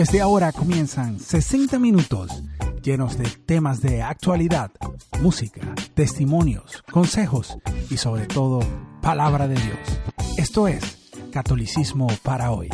Desde ahora comienzan 60 minutos llenos de temas de actualidad, música, testimonios, consejos y sobre todo palabra de Dios. Esto es Catolicismo para hoy.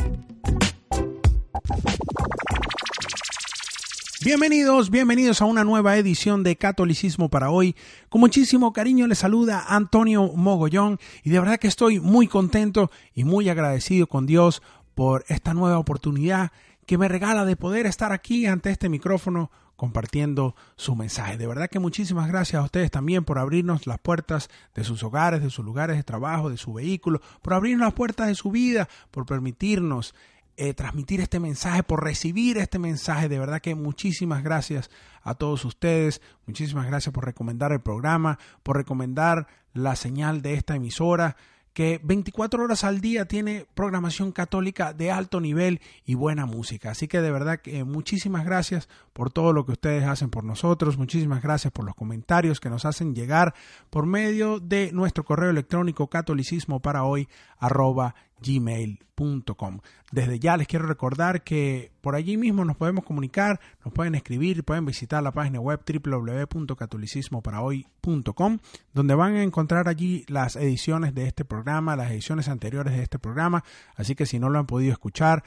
Bienvenidos, bienvenidos a una nueva edición de Catolicismo para hoy. Con muchísimo cariño les saluda Antonio Mogollón y de verdad que estoy muy contento y muy agradecido con Dios por esta nueva oportunidad que me regala de poder estar aquí ante este micrófono compartiendo su mensaje. De verdad que muchísimas gracias a ustedes también por abrirnos las puertas de sus hogares, de sus lugares de trabajo, de su vehículo, por abrirnos las puertas de su vida, por permitirnos eh, transmitir este mensaje, por recibir este mensaje. De verdad que muchísimas gracias a todos ustedes. Muchísimas gracias por recomendar el programa, por recomendar la señal de esta emisora que 24 horas al día tiene programación católica de alto nivel y buena música. Así que de verdad que muchísimas gracias por todo lo que ustedes hacen por nosotros, muchísimas gracias por los comentarios que nos hacen llegar por medio de nuestro correo electrónico catolicismo para hoy arroba gmail.com. Desde ya les quiero recordar que por allí mismo nos podemos comunicar, nos pueden escribir, pueden visitar la página web www.catolicismoparahoy.com, donde van a encontrar allí las ediciones de este programa, las ediciones anteriores de este programa, así que si no lo han podido escuchar,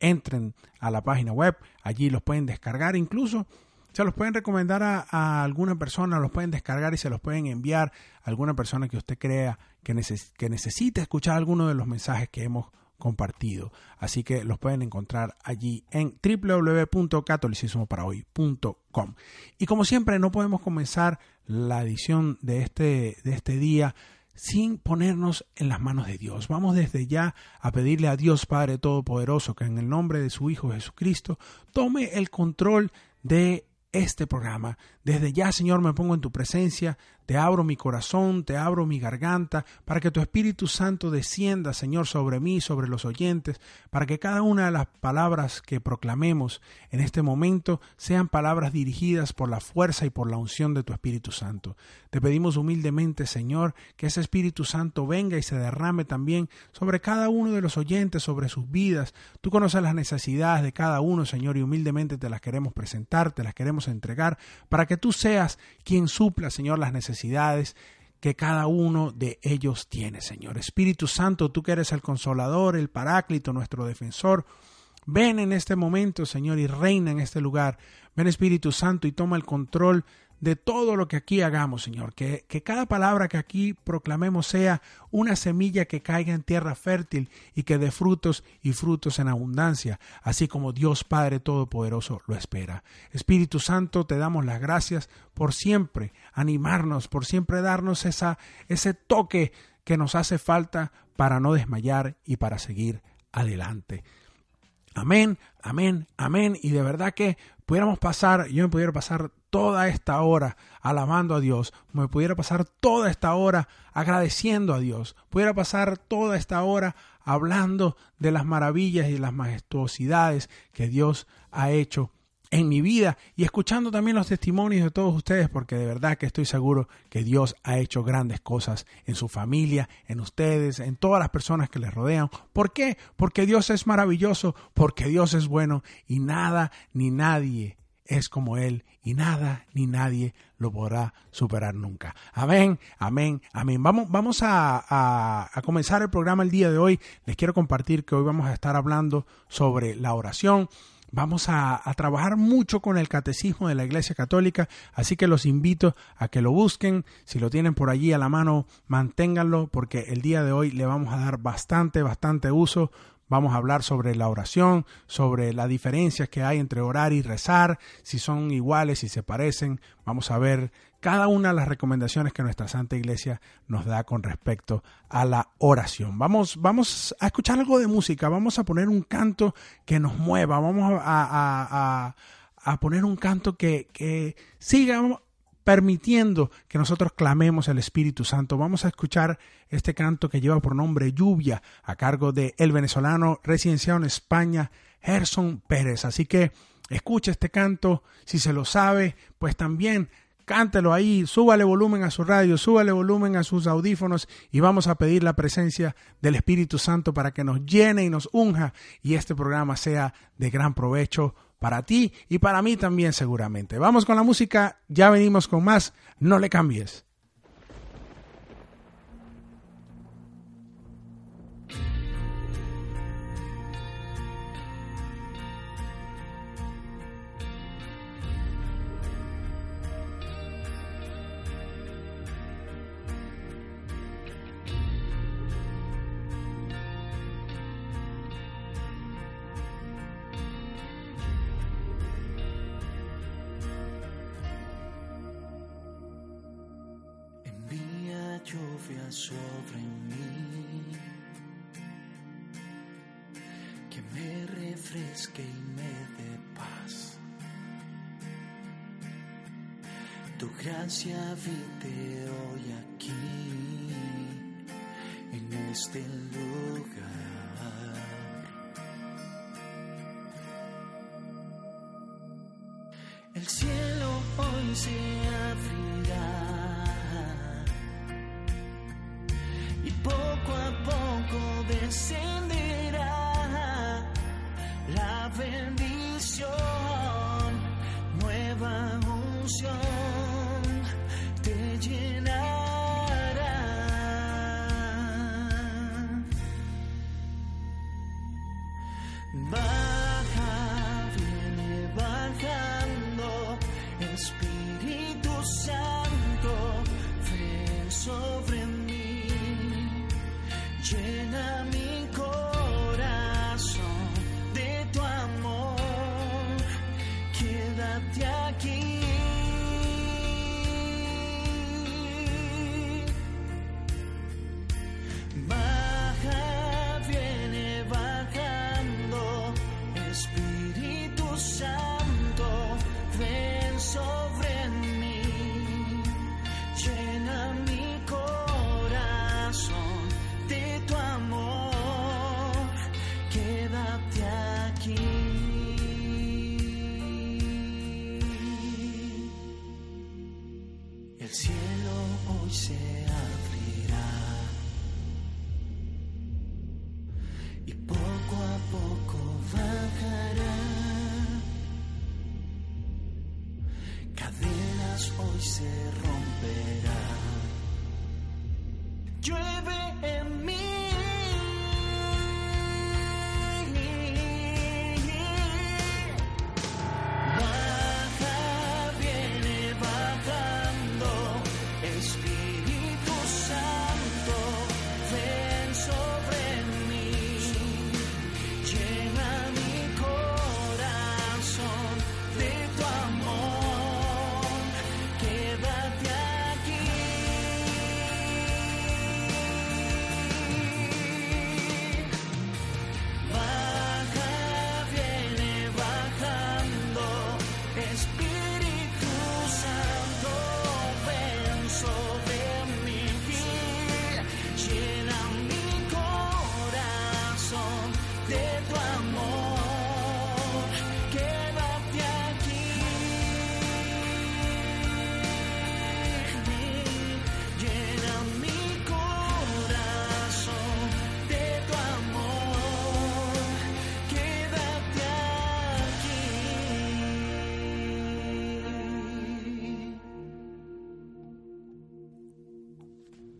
entren a la página web, allí los pueden descargar incluso se los pueden recomendar a, alguna persona, los pueden descargar y se los pueden enviar a alguna persona que usted crea que, que necesite escuchar alguno de los mensajes que hemos compartido. Así que los pueden encontrar allí en www.catolicismoparahoy.com. Y como siempre, no podemos comenzar la edición de este, de este día sin ponernos en las manos de Dios. Vamos desde ya a pedirle a Dios Padre Todopoderoso que en el nombre de su Hijo Jesucristo tome el control de este programa. Desde ya, Señor, me pongo en tu presencia, te abro mi corazón, te abro mi garganta, para que tu Espíritu Santo descienda, Señor, sobre mí, sobre los oyentes, para que cada una de las palabras que proclamemos en este momento sean palabras dirigidas por la fuerza y por la unción de tu Espíritu Santo. Te pedimos humildemente, Señor, que ese Espíritu Santo venga y se derrame también sobre cada uno de los oyentes, sobre sus vidas. Tú conoces las necesidades de cada uno, Señor, y humildemente te las queremos presentar, te las queremos entregar, para que tú seas quien supla, Señor, las necesidades que cada uno de ellos tiene, Señor. Espíritu Santo, tú que eres el consolador, el paráclito, nuestro defensor, ven en este momento, Señor, y reina en este lugar. Ven Espíritu Santo y toma el control de todo lo que aquí hagamos, Señor. Que, cada palabra que aquí proclamemos sea una semilla que caiga en tierra fértil y que dé frutos y frutos en abundancia, así como Dios Padre Todopoderoso lo espera. Espíritu Santo, te damos las gracias por siempre animarnos, por siempre darnos ese toque que nos hace falta para no desmayar y para seguir adelante. Amén, amén, amén. Y de verdad que pudiéramos pasar, yo me pudiera pasar toda esta hora alabando a Dios, me pudiera pasar toda esta hora agradeciendo a Dios, pudiera pasar toda esta hora hablando de las maravillas y las majestuosidades que Dios ha hecho en mi vida y escuchando también los testimonios de todos ustedes porque de verdad que estoy seguro que Dios ha hecho grandes cosas en su familia, en ustedes, en todas las personas que les rodean. ¿Por qué? Porque Dios es maravilloso, porque Dios es bueno y nada ni nadie es como Él y nada ni nadie lo podrá superar nunca. Amén, amén, amén. Vamos, vamos a, a, comenzar el programa el día de hoy. Les quiero compartir que hoy vamos a estar hablando sobre la oración. Vamos a, trabajar mucho con el catecismo de la Iglesia Católica, así que los invito a que lo busquen. Si lo tienen por allí a la mano, manténganlo, porque el día de hoy le vamos a dar bastante, bastante uso vamos a hablar sobre la oración, sobre las diferencias que hay entre orar y rezar, si son iguales, si se parecen. Vamos a ver cada una de las recomendaciones que nuestra Santa Iglesia nos da con respecto a la oración. Vamos, vamos a escuchar algo de música, vamos a poner un canto que nos mueva, vamos a, a, poner un canto que, que siga permitiendo que nosotros clamemos el Espíritu Santo. Vamos a escuchar este canto que lleva por nombre Lluvia a cargo de el venezolano residenciado en España, Gerson Pérez. Así que escucha este canto, si se lo sabe, pues también cántelo ahí, súbale volumen a su radio, súbale volumen a sus audífonos y vamos a pedir la presencia del Espíritu Santo para que nos llene y nos unja y este programa sea de gran provecho para ti y para mí también seguramente. Vamos con la música, ya venimos con más, no le cambies.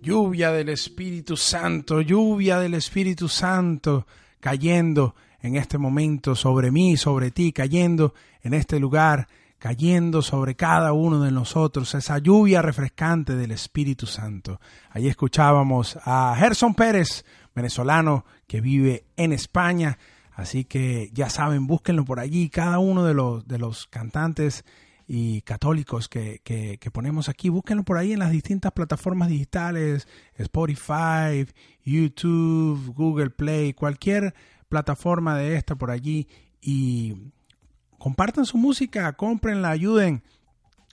Lluvia del Espíritu Santo, lluvia del Espíritu Santo cayendo en este momento sobre mí, sobre ti, cayendo en este lugar, cayendo sobre cada uno de nosotros, esa lluvia refrescante del Espíritu Santo. Allí escuchábamos a Gerson Pérez, venezolano que vive en España. Así que ya saben, búsquenlo por allí. Cada uno de los, de los cantantes y católicos que, que, ponemos aquí, búsquenlo por ahí en las distintas plataformas digitales, Spotify, YouTube, Google Play, cualquier plataforma de esta por allí y compartan su música, cómprenla, ayuden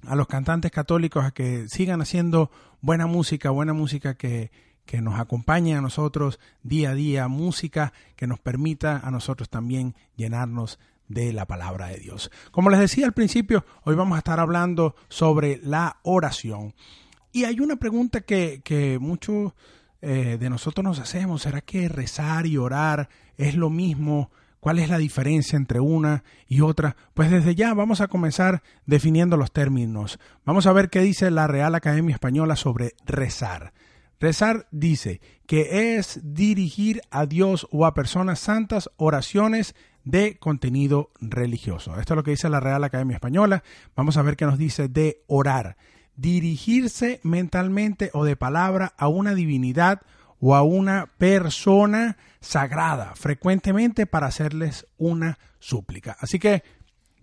a los cantantes católicos a que sigan haciendo buena música, buena música que, que nos acompañe a nosotros día a día, música que nos permita a nosotros también llenarnos de la palabra de Dios. Como les decía al principio, hoy vamos a estar hablando sobre la oración. Y hay una pregunta que, que muchos eh, de nosotros nos hacemos. ¿Será que rezar y orar es lo mismo? ¿Cuál es la diferencia entre una y otra? Pues desde ya vamos a comenzar definiendo los términos. Vamos a ver qué dice la Real Academia Española sobre rezar. Rezar dice que es dirigir a Dios o a personas santas oraciones de contenido religioso. Esto es lo que dice la Real Academia Española. Vamos a ver qué nos dice de orar. Dirigirse mentalmente o de palabra a una divinidad o a una persona sagrada, frecuentemente para hacerles una súplica. Así que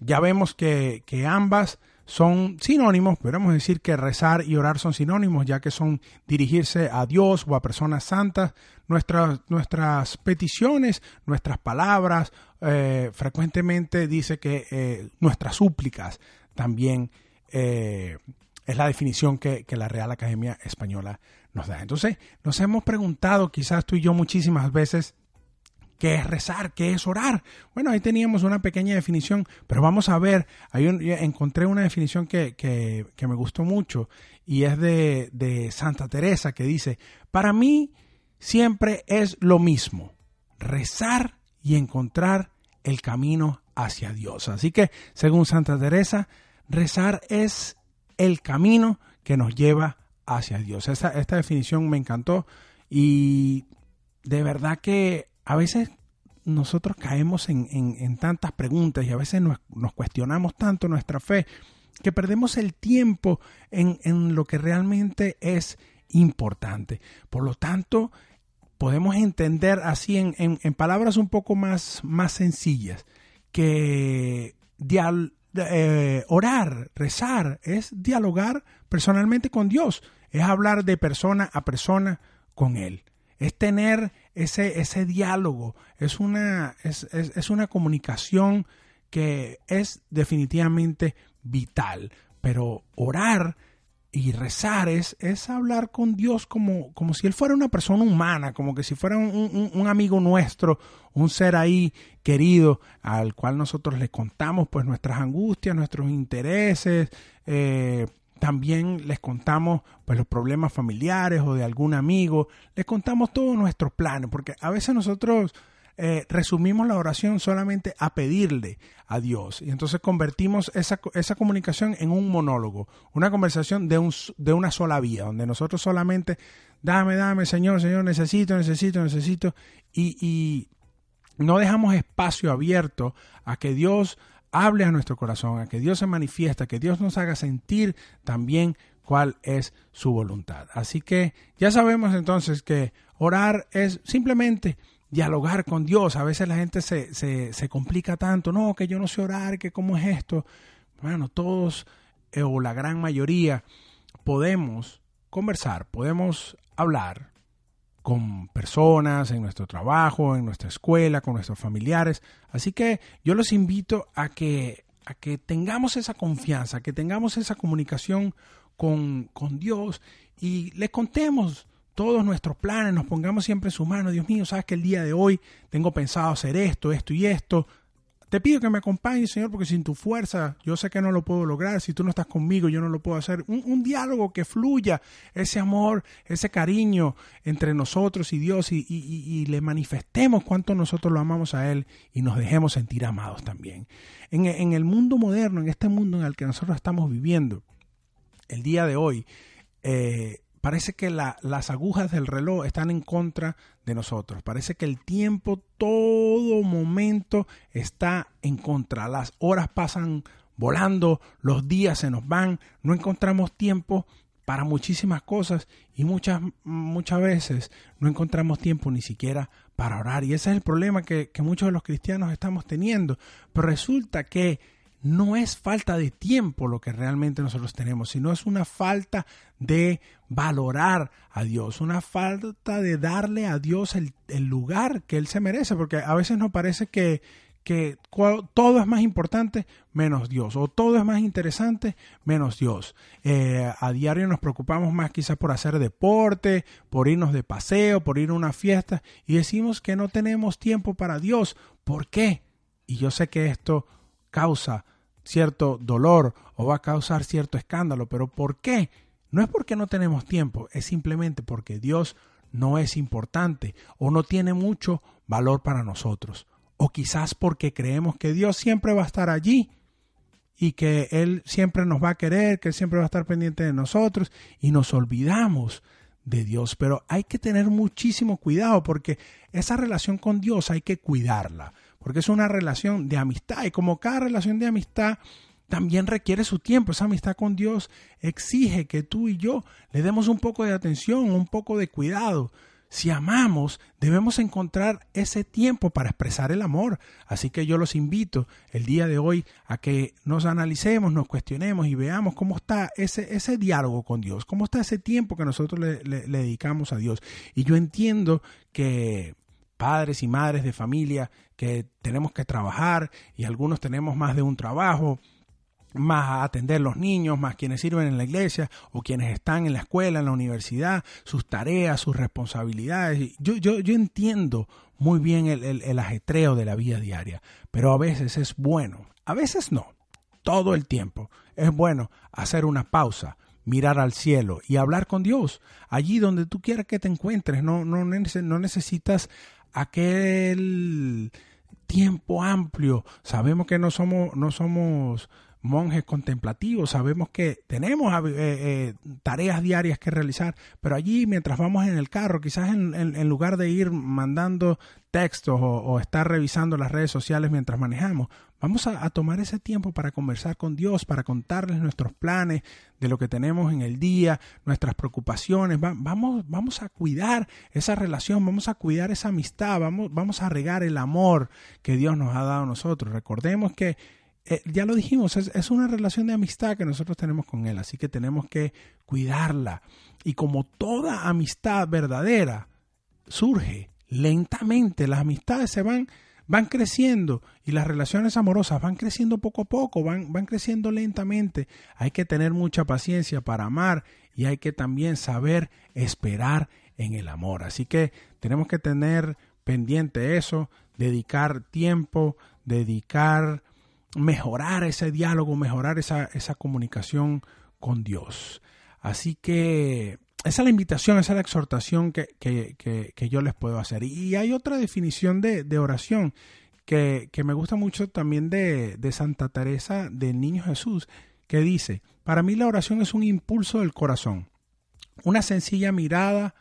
ya vemos que, que ambas son sinónimos, podemos decir que rezar y orar son sinónimos, ya que son dirigirse a Dios o a personas santas. Nuestras, nuestras peticiones, nuestras palabras, eh, frecuentemente dice que eh, nuestras súplicas también eh, es la definición que, que la Real Academia Española nos da. Entonces, nos hemos preguntado, quizás tú y yo muchísimas veces, ¿Qué es rezar? ¿Qué es orar? Bueno, ahí teníamos una pequeña definición, pero vamos a ver, ahí encontré una definición que, que, me gustó mucho y es de, de Santa Teresa que dice, para mí siempre es lo mismo, rezar y encontrar el camino hacia Dios. Así que, según Santa Teresa, rezar es el camino que nos lleva hacia Dios. Esta definición me encantó y de verdad que a veces nosotros caemos en, en, tantas preguntas y a veces nos, cuestionamos tanto nuestra fe que perdemos el tiempo en, en lo que realmente es importante. Por lo tanto, podemos entender así en, en palabras un poco más, más sencillas que dial, eh, orar, rezar, es dialogar personalmente con Dios, es hablar de persona a persona con Él, es tener ese, ese diálogo, es una, es, es, una comunicación que es definitivamente vital. Pero orar y rezar es, es hablar con Dios como, como si Él fuera una persona humana, como que si fuera un, un, amigo nuestro, un ser ahí querido al cual nosotros le contamos pues nuestras angustias, nuestros intereses, eh, también les contamos pues, los problemas familiares o de algún amigo, les contamos todos nuestros planes, porque a veces nosotros eh, resumimos la oración solamente a pedirle a Dios y entonces convertimos esa, esa comunicación en un monólogo, una conversación de, un, de una sola vía, donde nosotros solamente dame, dame, Señor, Señor, necesito, necesito, necesito, y, y no dejamos espacio abierto a que Dios hable a nuestro corazón, a que Dios se manifiesta, que Dios nos haga sentir también cuál es su voluntad. Así que ya sabemos entonces que orar es simplemente dialogar con Dios. A veces la gente se, se, se complica tanto, no, que yo no sé orar, que cómo es esto. Bueno, todos eh, o la gran mayoría podemos conversar, podemos hablar con personas en nuestro trabajo, en nuestra escuela, con nuestros familiares. Así que yo los invito a que, a que tengamos esa confianza, que tengamos esa comunicación con, con Dios y le contemos todos nuestros planes, nos pongamos siempre en sus manos. Dios mío, sabes que el día de hoy tengo pensado hacer esto, esto y esto. Te pido que me acompañes, Señor, porque sin tu fuerza yo sé que no lo puedo lograr. Si tú no estás conmigo, yo no lo puedo hacer. Un, diálogo que fluya, ese amor, ese cariño entre nosotros y Dios y, le manifestemos cuánto nosotros lo amamos a Él y nos dejemos sentir amados también. En, en el mundo moderno, en este mundo en el que nosotros estamos viviendo, el día de hoy, eh, parece que las agujas del reloj están en contra de nosotros. Parece que el tiempo, todo momento está en contra. Las horas pasan volando, los días se nos van, no encontramos tiempo para muchísimas cosas y muchas, muchas veces no encontramos tiempo ni siquiera para orar. Y ese es el problema que, que muchos de los cristianos estamos teniendo. Pero resulta que no es falta de tiempo lo que realmente nosotros tenemos, sino es una falta de valorar a Dios, una falta de darle a Dios el, el lugar que Él se merece, porque a veces nos parece que, que todo es más importante menos Dios, o todo es más interesante menos Dios. Eh, a diario nos preocupamos más quizás por hacer deporte, por irnos de paseo, por ir a una fiesta, y decimos que no tenemos tiempo para Dios. ¿Por qué? Y yo sé que esto causa cierto dolor o va a causar cierto escándalo, pero ¿por qué? No es porque no tenemos tiempo, es simplemente porque Dios no es importante o no tiene mucho valor para nosotros o quizás porque creemos que Dios siempre va a estar allí y que Él siempre nos va a querer, que Él siempre va a estar pendiente de nosotros y nos olvidamos de Dios. Pero hay que tener muchísimo cuidado porque esa relación con Dios hay que cuidarla, porque es una relación de amistad y como cada relación de amistad también requiere su tiempo. Esa amistad con Dios exige que tú y yo le demos un poco de atención, un poco de cuidado. Si amamos, debemos encontrar ese tiempo para expresar el amor. Así que yo los invito el día de hoy a que nos analicemos, nos cuestionemos y veamos cómo está ese, ese diálogo con Dios, cómo está ese tiempo que nosotros le, le dedicamos a Dios. Y yo entiendo que padres y madres de familia que tenemos que trabajar y algunos tenemos más de un trabajo más a atender los niños, más quienes sirven en la iglesia o quienes están en la escuela, en la universidad, sus tareas, sus responsabilidades. Yo, yo, yo entiendo muy bien el, el, ajetreo de la vida diaria, pero a veces es bueno, a veces no, todo el tiempo es bueno hacer una pausa, mirar al cielo y hablar con Dios, allí donde tú quieras que te encuentres, no, no, no necesitas aquel tiempo amplio, sabemos que no somos, no somos monjes contemplativos, sabemos que tenemos eh, eh, tareas diarias que realizar, pero allí mientras vamos en el carro, quizás en, lugar de ir mandando textos o, estar revisando las redes sociales mientras manejamos, vamos a, tomar ese tiempo para conversar con Dios, para contarles nuestros planes de lo que tenemos en el día, nuestras preocupaciones, vamos, vamos a cuidar esa relación, vamos a cuidar esa amistad, vamos, vamos a regar el amor que Dios nos ha dado a nosotros. Recordemos que eh, ya lo dijimos, es, una relación de amistad que nosotros tenemos con Él, así que tenemos que cuidarla. Y como toda amistad verdadera surge lentamente, las amistades se van, van creciendo y las relaciones amorosas van creciendo poco a poco, van, van creciendo lentamente. Hay que tener mucha paciencia para amar y hay que también saber esperar en el amor. Así que tenemos que tener pendiente eso, dedicar tiempo, dedicar mejorar ese diálogo, mejorar esa, esa comunicación con Dios. Así que esa es la invitación, esa es la exhortación que, que, que, yo les puedo hacer. Y hay otra definición de, de oración que, me gusta mucho también de, de Santa Teresa del Niño Jesús, que dice, para mí la oración es un impulso del corazón, una sencilla mirada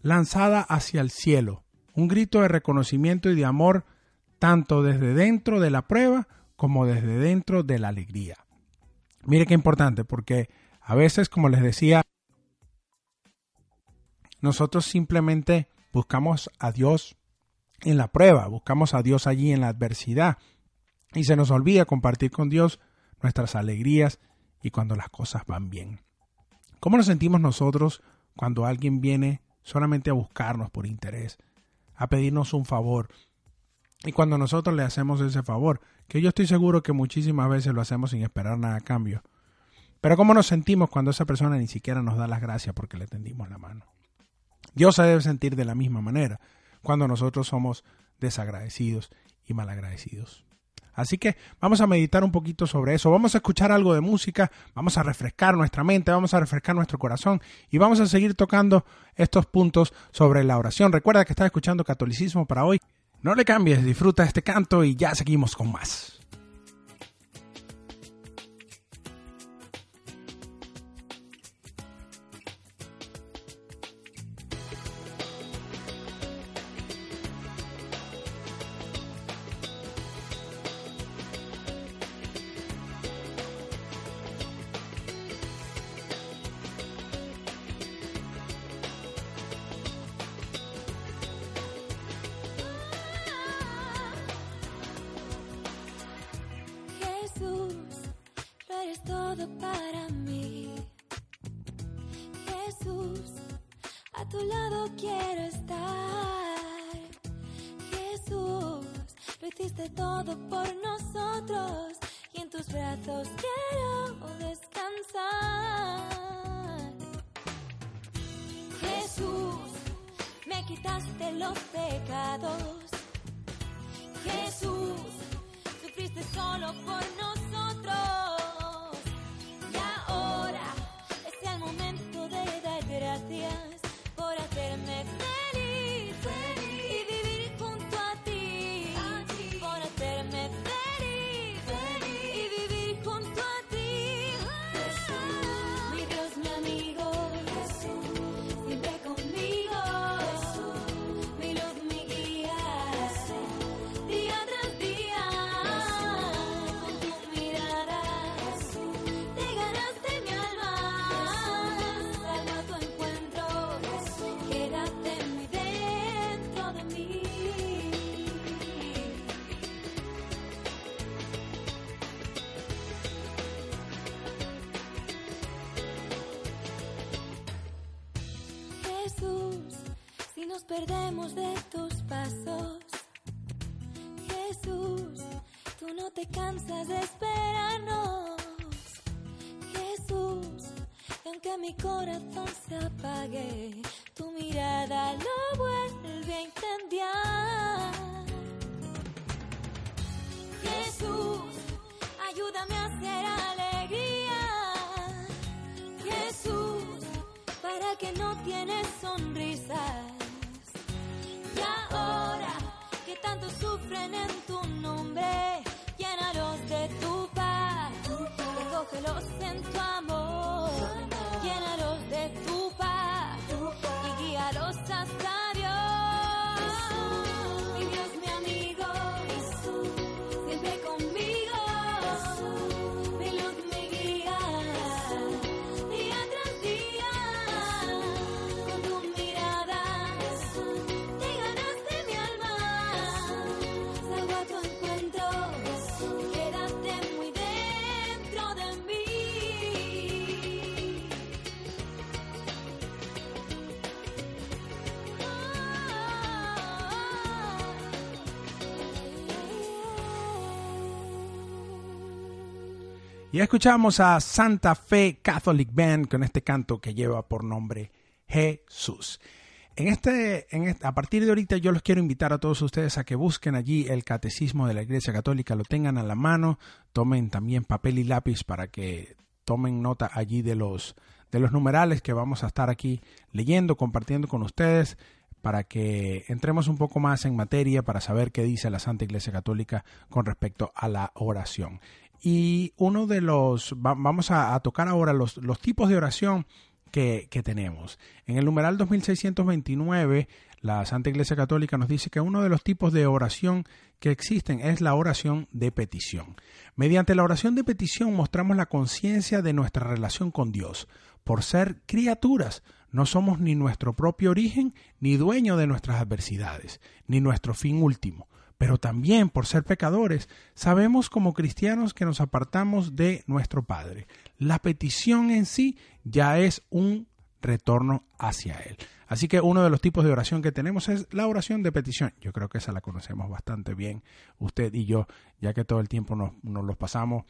lanzada hacia el cielo, un grito de reconocimiento y de amor tanto desde dentro de la prueba como desde dentro de la alegría. Mire qué importante, porque a veces, como les decía, nosotros simplemente buscamos a Dios en la prueba, buscamos a Dios allí en la adversidad y se nos olvida compartir con Dios nuestras alegrías y cuando las cosas van bien. ¿Cómo nos sentimos nosotros cuando alguien viene solamente a buscarnos por interés, a pedirnos un favor, y cuando nosotros le hacemos ese favor, que yo estoy seguro que muchísimas veces lo hacemos sin esperar nada a cambio. Pero ¿cómo nos sentimos cuando esa persona ni siquiera nos da las gracias porque le tendimos la mano? Dios se debe sentir de la misma manera cuando nosotros somos desagradecidos y malagradecidos. Así que vamos a meditar un poquito sobre eso, vamos a escuchar algo de música, vamos a refrescar nuestra mente, vamos a refrescar nuestro corazón y vamos a seguir tocando estos puntos sobre la oración. Recuerda que estás escuchando Catolicismo para hoy. No le cambies, disfruta este canto y ya seguimos con más. Perdemos de tus pasos. Jesús, tú no te cansas de esperarnos. Jesús, y aunque mi corazón se apague, Y escuchamos a Santa Fe Catholic Band con este canto que lleva por nombre Jesús. En este, en este- a partir de ahorita yo los quiero invitar a todos ustedes a que busquen allí el catecismo de la Iglesia Católica, lo tengan a la mano, tomen también papel y lápiz para que tomen nota allí de los, de los numerales que vamos a estar aquí leyendo, compartiendo con ustedes para que entremos un poco más en materia para saber qué dice la Santa Iglesia Católica con respecto a la oración. Y uno de los, va- vamos a, tocar ahora los, los tipos de oración que, que tenemos. En el numeral 2629, la Santa Iglesia Católica nos dice que uno de los tipos de oración que existen es la oración de petición. Mediante la oración de petición mostramos la conciencia de nuestra relación con Dios. Por ser criaturas, no somos ni nuestro propio origen, ni dueño de nuestras adversidades, ni nuestro fin último. Pero también por ser pecadores, sabemos como cristianos que nos apartamos de nuestro Padre. La petición en sí ya es un retorno hacia Él. Así que uno de los tipos de oración que tenemos es la oración de petición. Yo creo que esa la conocemos bastante bien, usted y yo, ya que todo el tiempo nos, los pasamos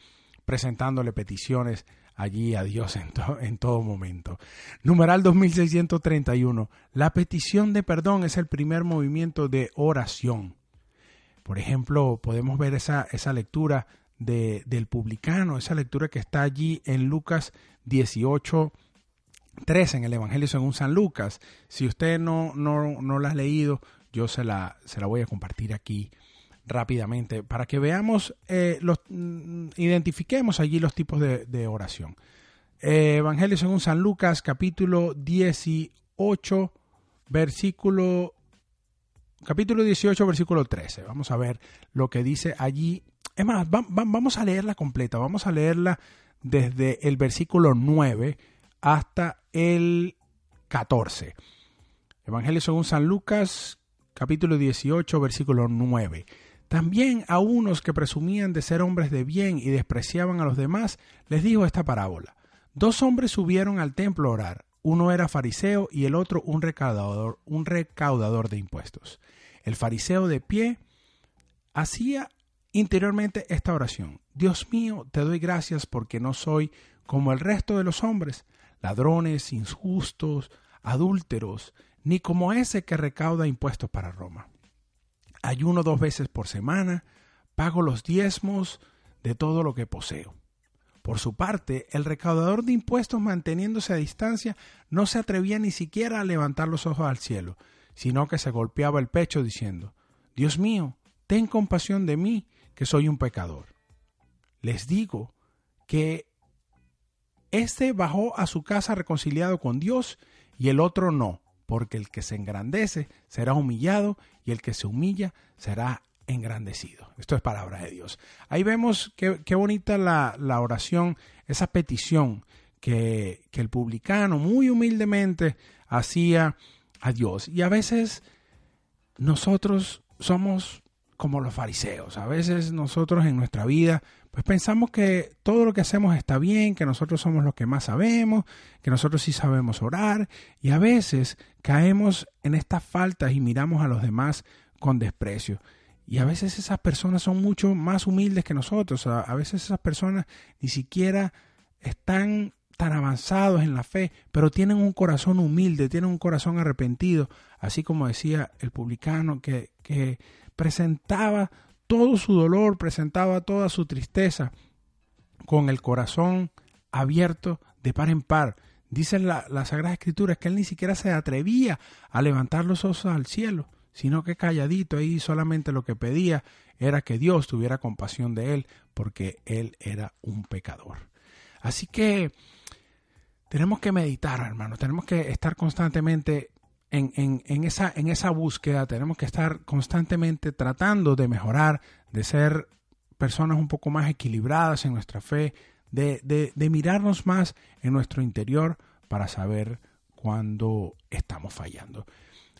presentándole peticiones allí a Dios en, en todo momento. Numeral 2631. La petición de perdón es el primer movimiento de oración. Por ejemplo, podemos ver esa, esa lectura de, del publicano, esa lectura que está allí en Lucas 18, 13, en el Evangelio según San Lucas. Si usted no, no, no la ha leído, yo se la, se la voy a compartir aquí rápidamente para que veamos, eh, los, mm, identifiquemos allí los tipos de, de oración. Eh, Evangelio según San Lucas, capítulo 18, versículo capítulo 18, versículo 13. Vamos a ver lo que dice allí. Es más, va- va- vamos a leerla completa. Vamos a leerla desde el versículo 9 hasta el 14. Evangelio según San Lucas, capítulo 18, versículo 9. También a unos que presumían de ser hombres de bien y despreciaban a los demás, les dijo esta parábola. Dos hombres subieron al templo a orar. Uno era fariseo y el otro un recaudador, un recaudador de impuestos. El fariseo de pie hacía interiormente esta oración. Dios mío, te doy gracias porque no soy como el resto de los hombres, ladrones, injustos, adúlteros, ni como ese que recauda impuestos para Roma. Ayuno dos veces por semana, pago los diezmos de todo lo que poseo. Por su parte, el recaudador de impuestos manteniéndose a distancia no se atrevía ni siquiera a levantar los ojos al cielo, sino que se golpeaba el pecho diciendo, Dios mío, ten compasión de mí, que soy un pecador. Les digo que éste bajó a su casa reconciliado con Dios y el otro no, porque el que se engrandece será humillado y el que se humilla será engrandecido. Esto es palabra de Dios. Ahí vemos qué, bonita la, oración, esa petición que, que el publicano muy humildemente hacía a Dios. Y a veces nosotros somos como los fariseos. A veces nosotros en nuestra vida pues pensamos que todo lo que hacemos está bien, que nosotros somos los que más sabemos, que nosotros sí sabemos orar y a veces caemos en estas faltas y miramos a los demás con desprecio. Y a veces esas personas son mucho más humildes que nosotros. A, veces esas personas ni siquiera están tan avanzados en la fe, pero tienen un corazón humilde, tienen un corazón arrepentido, así como decía el publicano que, presentaba todo su dolor, presentaba toda su tristeza con el corazón abierto de par en par. Dice la, la Sagrada Escritura que él ni siquiera se atrevía a levantar los ojos al cielo, sino que calladito ahí solamente lo que pedía era que Dios tuviera compasión de él, porque él era un pecador. Así que tenemos que meditar, hermanos, tenemos que estar constantemente en, en, en, esa, en esa búsqueda, tenemos que estar constantemente tratando de mejorar, de ser personas un poco más equilibradas en nuestra fe, de, de, de mirarnos más en nuestro interior para saber cuándo estamos fallando.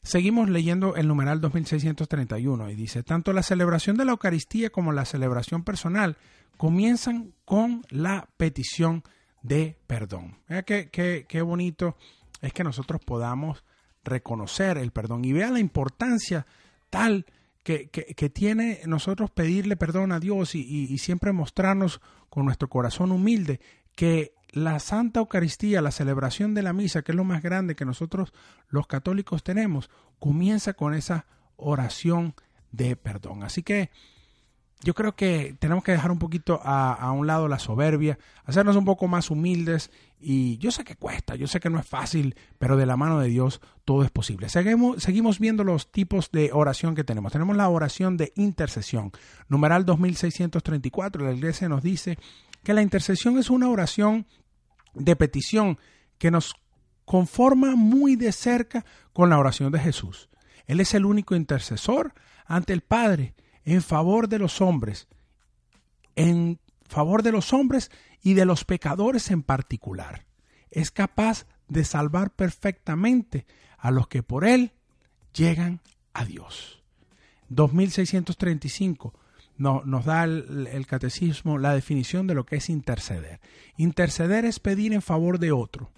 Seguimos leyendo el numeral 2631 y dice, tanto la celebración de la Eucaristía como la celebración personal comienzan con la petición de perdón. Vea qué, qué, qué bonito es que nosotros podamos reconocer el perdón y vea la importancia tal que, que, tiene nosotros pedirle perdón a Dios y, y, siempre mostrarnos con nuestro corazón humilde que la Santa Eucaristía, la celebración de la misa, que es lo más grande que nosotros los católicos tenemos, comienza con esa oración de perdón. Así que yo creo que tenemos que dejar un poquito a, un lado la soberbia, hacernos un poco más humildes y yo sé que cuesta, yo sé que no es fácil, pero de la mano de Dios todo es posible. Seguimos, seguimos viendo los tipos de oración que tenemos. Tenemos la oración de intercesión. Numeral 2634, la iglesia nos dice que la intercesión es una oración de petición que nos conforma muy de cerca con la oración de Jesús. Él es el único intercesor ante el Padre en favor de los hombres, en favor de los hombres y de los pecadores en particular. Es capaz de salvar perfectamente a los que por él llegan a Dios. 2635 no, nos da el, el, catecismo la definición de lo que es interceder. Interceder es pedir en favor de otro.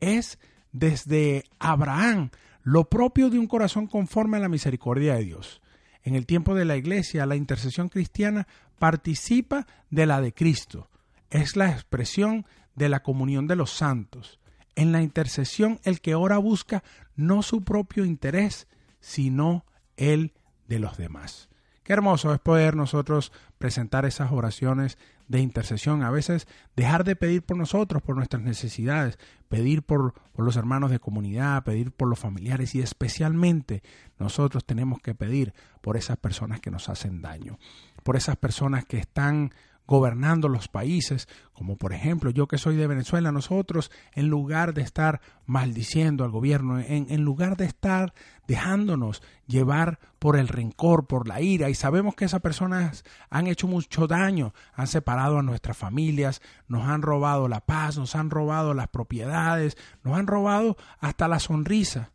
Es desde Abraham lo propio de un corazón conforme a la misericordia de Dios. En el tiempo de la Iglesia, la intercesión cristiana participa de la de Cristo. Es la expresión de la comunión de los santos. En la intercesión el que ora busca no su propio interés, sino el de los demás. Qué hermoso es poder nosotros presentar esas oraciones de intercesión. A veces dejar de pedir por nosotros, por nuestras necesidades, pedir por, por, los hermanos de comunidad, pedir por los familiares y especialmente nosotros tenemos que pedir por esas personas que nos hacen daño, por esas personas que están gobernando los países, como por ejemplo yo que soy de Venezuela, nosotros en lugar de estar maldiciendo al gobierno, en, lugar de estar dejándonos llevar por el rencor, por la ira, y sabemos que esas personas han hecho mucho daño, han separado a nuestras familias, nos han robado la paz, nos han robado las propiedades, nos han robado hasta la sonrisa.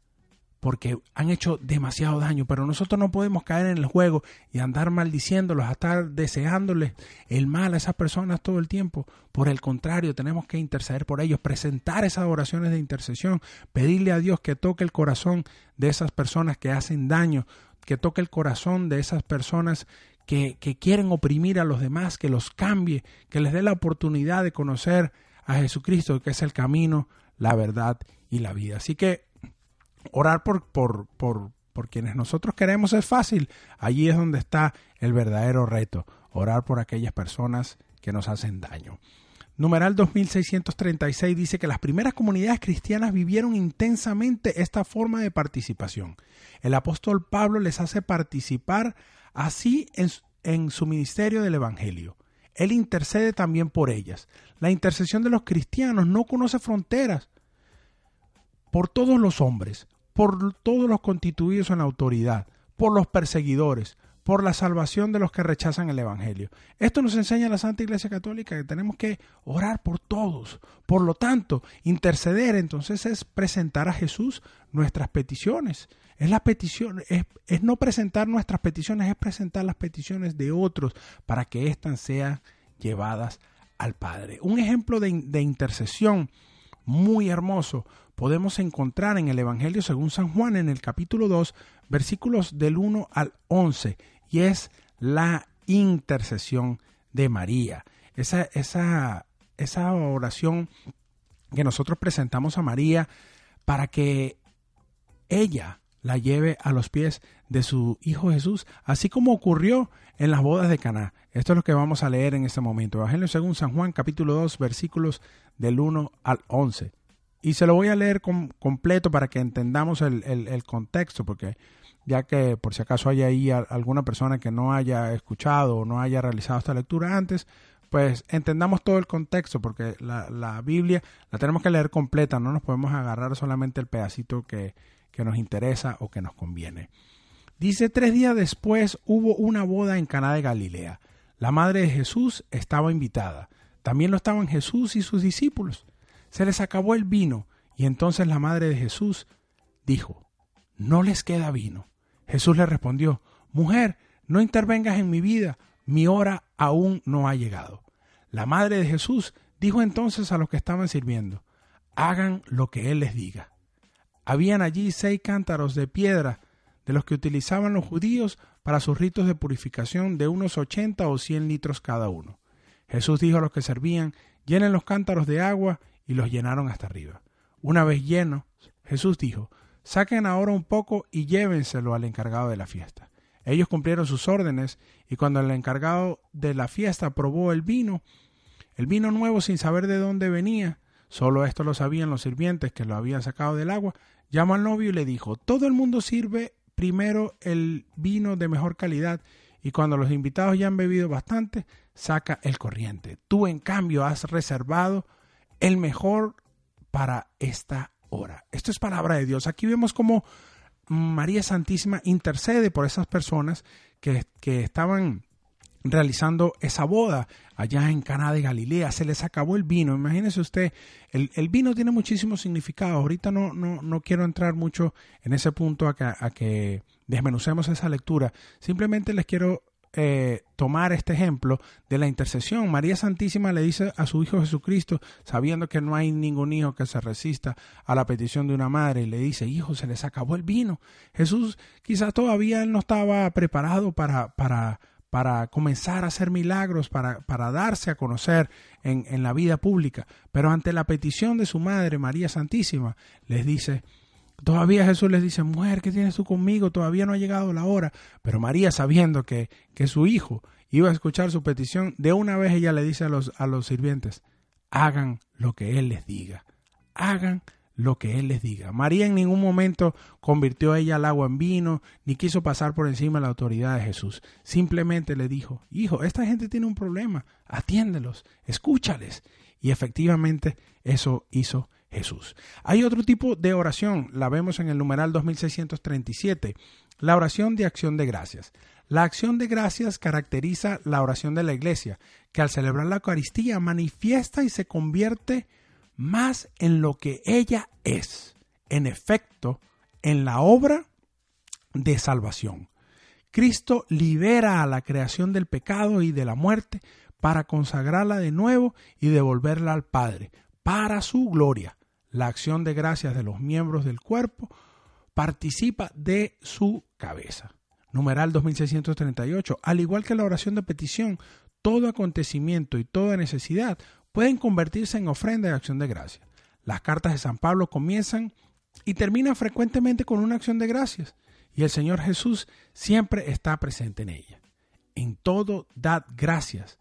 Porque han hecho demasiado daño, pero nosotros no podemos caer en el juego y andar maldiciéndolos, estar deseándoles el mal a esas personas todo el tiempo. Por el contrario, tenemos que interceder por ellos, presentar esas oraciones de intercesión, pedirle a Dios que toque el corazón de esas personas que hacen daño, que toque el corazón de esas personas que, que quieren oprimir a los demás, que los cambie, que les dé la oportunidad de conocer a Jesucristo, que es el camino, la verdad y la vida. Así que orar por, por, por, por quienes nosotros queremos es fácil. Allí es donde está el verdadero reto, orar por aquellas personas que nos hacen daño. Numeral 2636 dice que las primeras comunidades cristianas vivieron intensamente esta forma de participación. El apóstol Pablo les hace participar así en, en su ministerio del Evangelio. Él intercede también por ellas. La intercesión de los cristianos no conoce fronteras por todos los hombres, por todos los constituidos en autoridad, por los perseguidores, por la salvación de los que rechazan el Evangelio. Esto nos enseña la Santa Iglesia Católica que tenemos que orar por todos. Por lo tanto, interceder entonces es presentar a Jesús nuestras peticiones. Es la petición, es, es no presentar nuestras peticiones, es presentar las peticiones de otros para que éstas sean llevadas al Padre. Un ejemplo de, de intercesión muy hermoso podemos encontrar en el Evangelio según San Juan en el capítulo 2, versículos del 1 al 11, y es la intercesión de María. Esa, esa, esa oración que nosotros presentamos a María para que ella la lleve a los pies de su Hijo Jesús, así como ocurrió en las bodas de Caná. Esto es lo que vamos a leer en este momento. Evangelio según San Juan, capítulo 2, versículos del 1 al 11. Y se lo voy a leer completo para que entendamos el, el, contexto, porque ya que por si acaso hay ahí alguna persona que no haya escuchado o no haya realizado esta lectura antes, pues entendamos todo el contexto, porque la, la Biblia la tenemos que leer completa, no nos podemos agarrar solamente el pedacito que, que nos interesa o que nos conviene. Dice, tres días después hubo una boda en Caná de Galilea. La madre de Jesús estaba invitada. También lo estaban Jesús y sus discípulos. Se les acabó el vino y entonces la madre de Jesús dijo, no les queda vino. Jesús le respondió, mujer, no intervengas en mi vida, mi hora aún no ha llegado. La madre de Jesús dijo entonces a los que estaban sirviendo, hagan lo que Él les diga. Habían allí seis cántaros de piedra de los que utilizaban los judíos para sus ritos de purificación de unos ochenta o cien litros cada uno. Jesús dijo a los que servían, llenen los cántaros de agua y los llenaron hasta arriba. Una vez llenos, Jesús dijo, saquen ahora un poco y llévenselo al encargado de la fiesta. Ellos cumplieron sus órdenes y cuando el encargado de la fiesta probó el vino, el vino nuevo sin saber de dónde venía, solo esto lo sabían los sirvientes que lo habían sacado del agua, llamó al novio y le dijo, todo el mundo sirve primero el vino de mejor calidad y cuando los invitados ya han bebido bastante, saca el corriente. Tú en cambio has reservado el mejor para esta hora. Esto es palabra de Dios. Aquí vemos cómo María Santísima intercede por esas personas que, que estaban realizando esa boda allá en Caná de Galilea. Se les acabó el vino. Imagínese usted, el, el vino tiene muchísimo significado. Ahorita no, no, no quiero entrar mucho en ese punto a que, a que desmenucemos esa lectura. Simplemente les quiero eh, tomar este ejemplo de la intercesión. María Santísima le dice a su Hijo Jesucristo, sabiendo que no hay ningún hijo que se resista a la petición de una madre, y le dice, Hijo, se les acabó el vino. Jesús quizás todavía no estaba preparado para, para, para comenzar a hacer milagros, para, para darse a conocer en, en la vida pública. Pero ante la petición de su madre, María Santísima, les dice, Todavía Jesús les dice, mujer, ¿qué tienes tú conmigo? Todavía no ha llegado la hora. Pero María, sabiendo que, que su hijo iba a escuchar su petición, de una vez ella le dice a los, a los sirvientes, hagan lo que Él les diga. Hagan lo que Él les diga. María en ningún momento convirtió ella el agua en vino, ni quiso pasar por encima de la autoridad de Jesús. Simplemente le dijo, hijo, esta gente tiene un problema, atiéndelos, escúchales. Y efectivamente eso hizo Jesús. Hay otro tipo de oración, la vemos en el numeral 2637, la oración de acción de gracias. La acción de gracias caracteriza la oración de la iglesia, que al celebrar la Eucaristía manifiesta y se convierte más en lo que ella es. En efecto, en la obra de salvación. Cristo libera a la creación del pecado y de la muerte para consagrarla de nuevo y devolverla al Padre, para su gloria. La acción de gracias de los miembros del cuerpo participa de su cabeza. Numeral 2638. Al igual que la oración de petición, todo acontecimiento y toda necesidad pueden convertirse en ofrenda de acción de gracias. Las cartas de San Pablo comienzan y terminan frecuentemente con una acción de gracias, y el Señor Jesús siempre está presente en ella. En todo dad gracias,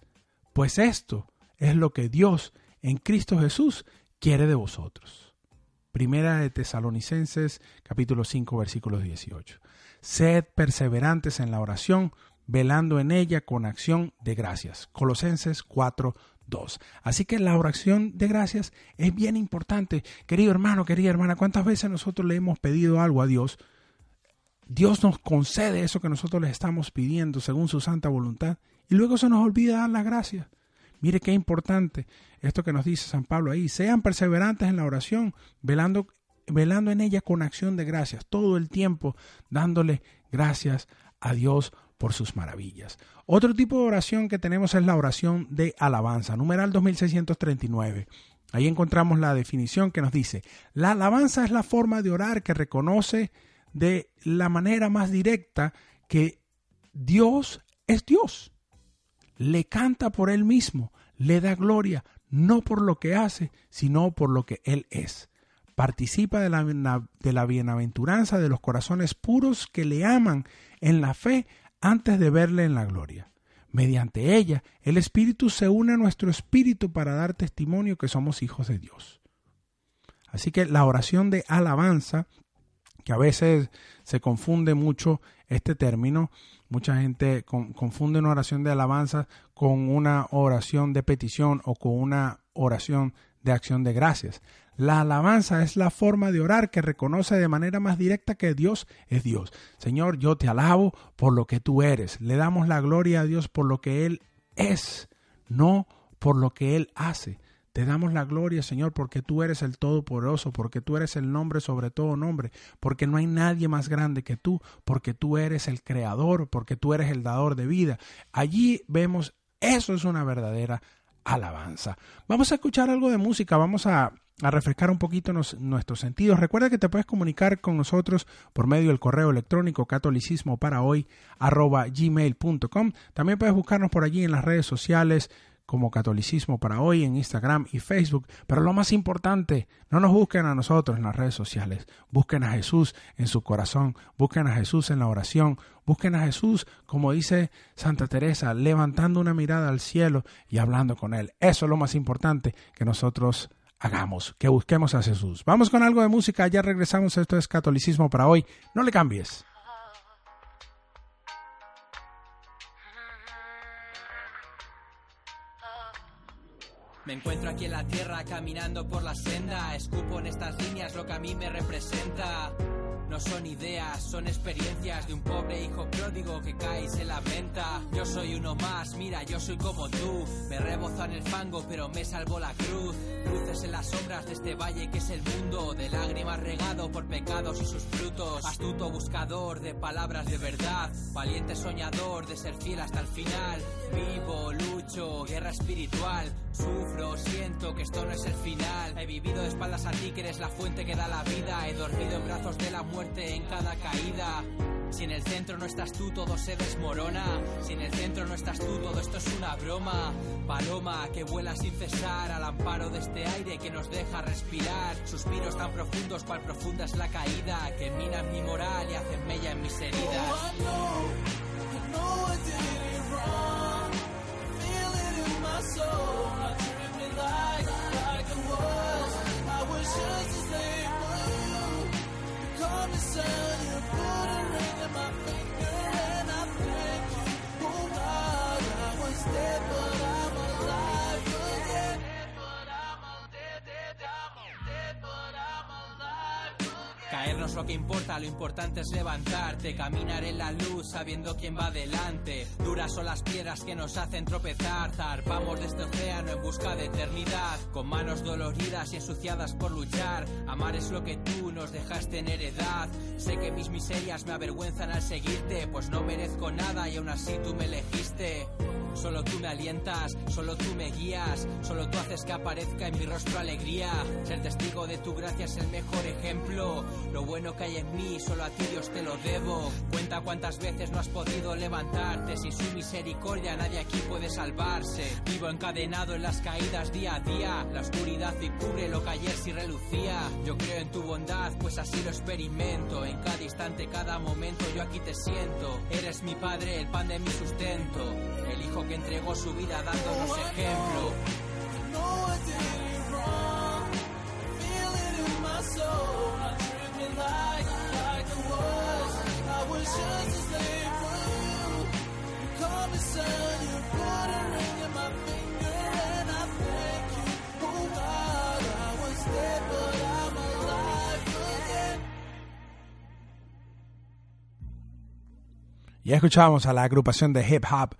pues esto es lo que Dios en Cristo Jesús quiere de vosotros. Primera de Tesalonicenses capítulo 5 versículos 18. Sed perseverantes en la oración, velando en ella con acción de gracias. Colosenses 4, 2. Así que la oración de gracias es bien importante. Querido hermano, querida hermana, ¿cuántas veces nosotros le hemos pedido algo a Dios? Dios nos concede eso que nosotros le estamos pidiendo según su santa voluntad y luego se nos olvida dar las gracias. Mire qué importante esto que nos dice San Pablo ahí. Sean perseverantes en la oración, velando, velando en ella con acción de gracias, todo el tiempo dándole gracias a Dios por sus maravillas. Otro tipo de oración que tenemos es la oración de alabanza, numeral 2639. Ahí encontramos la definición que nos dice, la alabanza es la forma de orar que reconoce de la manera más directa que Dios es Dios. Le canta por Él mismo, le da gloria, no por lo que hace, sino por lo que Él es. Participa de la, de la bienaventuranza de los corazones puros que le aman en la fe antes de verle en la gloria. Mediante ella, el Espíritu se une a nuestro espíritu para dar testimonio que somos hijos de Dios. Así que la oración de alabanza, que a veces se confunde mucho este término, mucha gente confunde una oración de alabanza con una oración de petición o con una oración de acción de gracias. La alabanza es la forma de orar que reconoce de manera más directa que Dios es Dios. Señor, yo te alabo por lo que tú eres. Le damos la gloria a Dios por lo que Él es, no por lo que Él hace. Te damos la gloria, Señor, porque tú eres el Todopoderoso, porque tú eres el nombre sobre todo nombre, porque no hay nadie más grande que tú, porque tú eres el Creador, porque tú eres el dador de vida. Allí vemos, eso es una verdadera alabanza. Vamos a escuchar algo de música, vamos a refrescar un poquito nuestros sentidos. Recuerda que te puedes comunicar con nosotros por medio del correo electrónico catolicismo para hoy gmail.com. También puedes buscarnos por allí en las redes sociales como Catolicismo para hoy en Instagram y Facebook. Pero lo más importante, no nos busquen a nosotros en las redes sociales. Busquen a Jesús en su corazón. Busquen a Jesús en la oración. Busquen a Jesús, como dice Santa Teresa, levantando una mirada al cielo y hablando con Él. Eso es lo más importante que nosotros hagamos, que busquemos a Jesús. Vamos con algo de música, ya regresamos, esto es catolicismo para hoy, no le cambies. Me encuentro aquí en la tierra caminando por la senda, escupo en estas líneas lo que a mí me representa. No son ideas, son experiencias de un pobre hijo pródigo que cae y se lamenta. Yo soy uno más, mira, yo soy como tú. Me rebozo en el fango, pero me salvo la cruz. Luces en las sombras de este valle que es el mundo, de lágrimas regado por pecados y sus frutos. Astuto buscador de palabras de verdad, valiente soñador de ser fiel hasta el final. Vivo, lucho, guerra espiritual. Sufro, siento que esto no es el final. He vivido de espaldas a ti, que eres la fuente que da la vida. He dormido en brazos de la muerte en cada caída. Si en el centro no estás tú, todo se desmorona. Si en el centro no estás tú, todo esto es una broma. Paloma que vuela sin cesar al amparo de este aire que nos deja respirar. Suspiros tan profundos, cual profunda es la caída, que minan mi moral y hacen mella en mis heridas. Oh, I know, I know like, like I. I was just the same. gonna you. Put a ring on my finger and I thank you. Oh God, I was Caernos lo que importa, lo importante es levantarte. Caminar en la luz sabiendo quién va delante. Duras son las piedras que nos hacen tropezar. Zarpamos de este océano en busca de eternidad. Con manos doloridas y ensuciadas por luchar. Amar es lo que tú nos dejaste en heredad. Sé que mis miserias me avergüenzan al seguirte. Pues no merezco nada y aún así tú me elegiste. Solo tú me alientas, solo tú me guías, solo tú haces que aparezca en mi rostro alegría. Ser testigo de tu gracia es el mejor ejemplo. Lo bueno que hay en mí, solo a ti Dios te lo debo. Cuenta cuántas veces no has podido levantarte. Si su misericordia nadie aquí puede salvarse. Vivo encadenado en las caídas día a día. La oscuridad y cubre lo que ayer sí relucía. Yo creo en tu bondad, pues así lo experimento. En cada instante, cada momento, yo aquí te siento. Eres mi padre, el pan de mi sustento. El hijo que entregó su vida dándonos ejemplo. Ya escuchábamos a la agrupación de hip hop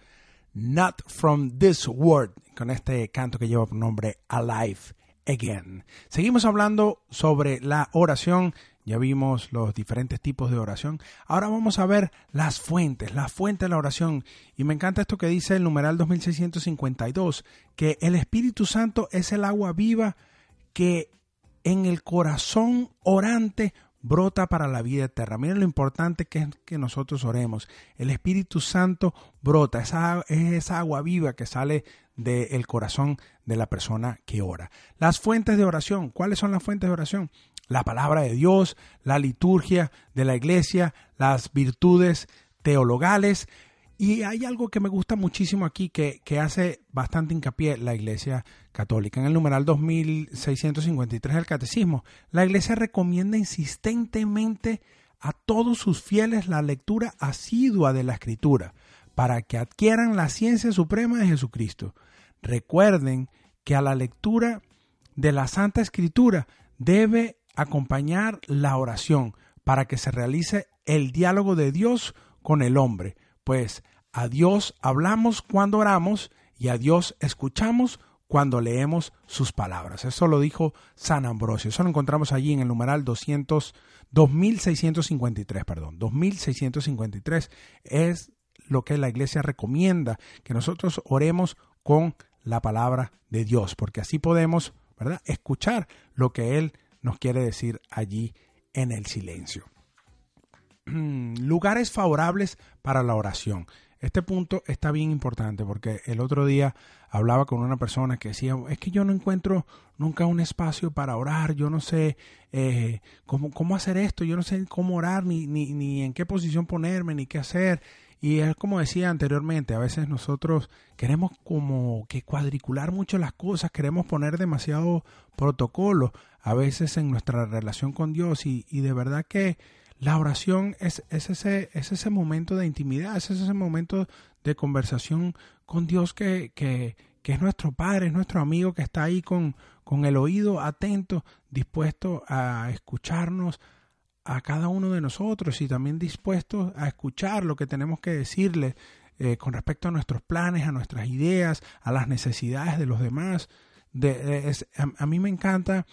Not From This World con este canto que lleva por nombre Alive Again. Seguimos hablando sobre la oración. Ya vimos los diferentes tipos de oración. Ahora vamos a ver las fuentes, la fuente de la oración. Y me encanta esto que dice el numeral 2652, que el Espíritu Santo es el agua viva que en el corazón orante brota para la vida eterna. Miren lo importante que es que nosotros oremos. El Espíritu Santo brota, esa, es esa agua viva que sale del corazón de la persona que ora. Las fuentes de oración, ¿cuáles son las fuentes de oración? La palabra de Dios, la liturgia de la iglesia, las virtudes teologales. Y hay algo que me gusta muchísimo aquí que, que hace bastante hincapié la Iglesia Católica. En el numeral 2653 del Catecismo, la Iglesia recomienda insistentemente a todos sus fieles la lectura asidua de la Escritura para que adquieran la ciencia suprema de Jesucristo. Recuerden que a la lectura de la Santa Escritura debe acompañar la oración para que se realice el diálogo de Dios con el hombre pues a Dios hablamos cuando oramos y a Dios escuchamos cuando leemos sus palabras. Eso lo dijo San Ambrosio. Eso lo encontramos allí en el numeral 200, 2653, perdón. 2653 es lo que la iglesia recomienda, que nosotros oremos con la palabra de Dios, porque así podemos, ¿verdad?, escuchar lo que Él nos quiere decir allí en el silencio. lugares favorables para la oración. Este punto está bien importante porque el otro día hablaba con una persona que decía, es que yo no encuentro nunca un espacio para orar, yo no sé eh, cómo, cómo hacer esto, yo no sé cómo orar, ni, ni, ni en qué posición ponerme, ni qué hacer. Y es como decía anteriormente, a veces nosotros queremos como que cuadricular mucho las cosas, queremos poner demasiado protocolo a veces en nuestra relación con Dios y, y de verdad que la oración es, es, ese, es ese momento de intimidad, es ese momento de conversación con Dios que, que, que es nuestro Padre, es nuestro amigo que está ahí con, con el oído atento, dispuesto a escucharnos a cada uno de nosotros y también dispuesto a escuchar lo que tenemos que decirle eh, con respecto a nuestros planes, a nuestras ideas, a las necesidades de los demás. De, es, a, mí me encanta